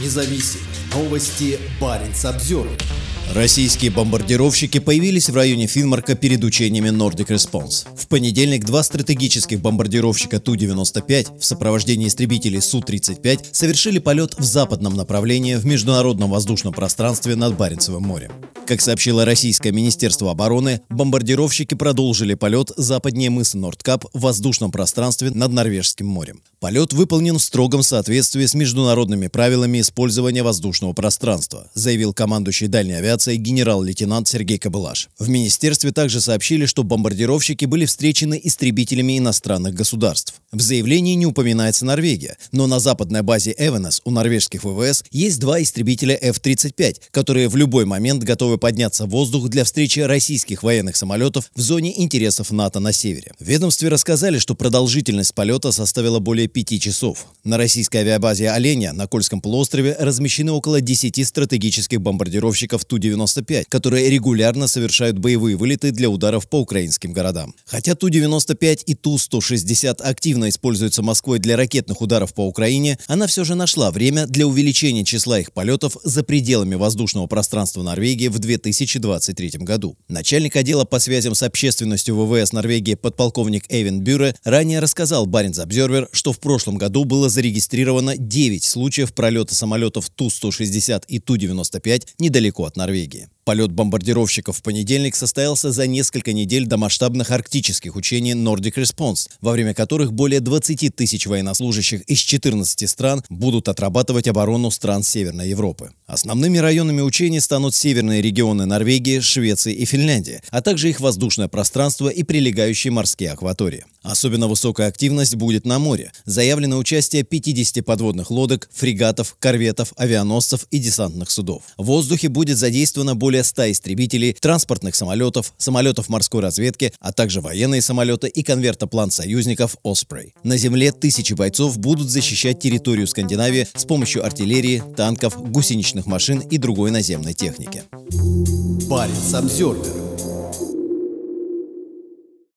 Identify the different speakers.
Speaker 1: независим. Новости Баренц обзор.
Speaker 2: Российские бомбардировщики появились в районе Финмарка перед учениями Nordic Response. В понедельник два стратегических бомбардировщика Ту-95 в сопровождении истребителей Су-35 совершили полет в западном направлении в международном воздушном пространстве над Баренцевым морем. Как сообщило Российское Министерство обороны, бомбардировщики продолжили полет западнее мыса Нордкап в воздушном пространстве над Норвежским морем. Полет выполнен в строгом соответствии с международными правилами использования воздушного пространства, заявил командующий дальней авиацией генерал-лейтенант Сергей Кобылаш. В министерстве также сообщили, что бомбардировщики были встречены истребителями иностранных государств. В заявлении не упоминается Норвегия, но на западной базе Эвенес у норвежских ВВС есть два истребителя F-35, которые в любой момент готовы подняться в воздух для встречи российских военных самолетов в зоне интересов НАТО на севере. В ведомстве рассказали, что продолжительность полета составила более 5 часов. На российской авиабазе «Оленя» на Кольском полуострове размещены около 10 стратегических бомбардировщиков Ту-95, которые регулярно совершают боевые вылеты для ударов по украинским городам. Хотя Ту-95 и Ту-160 активно используются Москвой для ракетных ударов по Украине, она все же нашла время для увеличения числа их полетов за пределами воздушного пространства Норвегии в 2023 году. Начальник отдела по связям с общественностью ВВС Норвегии подполковник Эйвен Бюре ранее рассказал Баренц Обзервер, что в прошлом году было зарегистрировано 9 случаев пролета самолетов Ту-160 и Ту-95 недалеко от Норвегии. Полет бомбардировщиков в понедельник состоялся за несколько недель до масштабных арктических учений Nordic Response, во время которых более 20 тысяч военнослужащих из 14 стран будут отрабатывать оборону стран Северной Европы. Основными районами учений станут северные регионы Норвегии, Швеции и Финляндии, а также их воздушное пространство и прилегающие морские акватории. Особенно высокая активность будет на море. Заявлено участие 50 подводных лодок, фрегатов, корветов, авианосцев и десантных судов. В воздухе будет задействовано более 100 истребителей, транспортных самолетов, самолетов морской разведки, а также военные самолеты и конвертоплан союзников «Оспрей». На земле тысячи бойцов будут защищать территорию Скандинавии с помощью артиллерии, танков, гусеничных машин и другой наземной техники.
Speaker 1: Баренц обзор.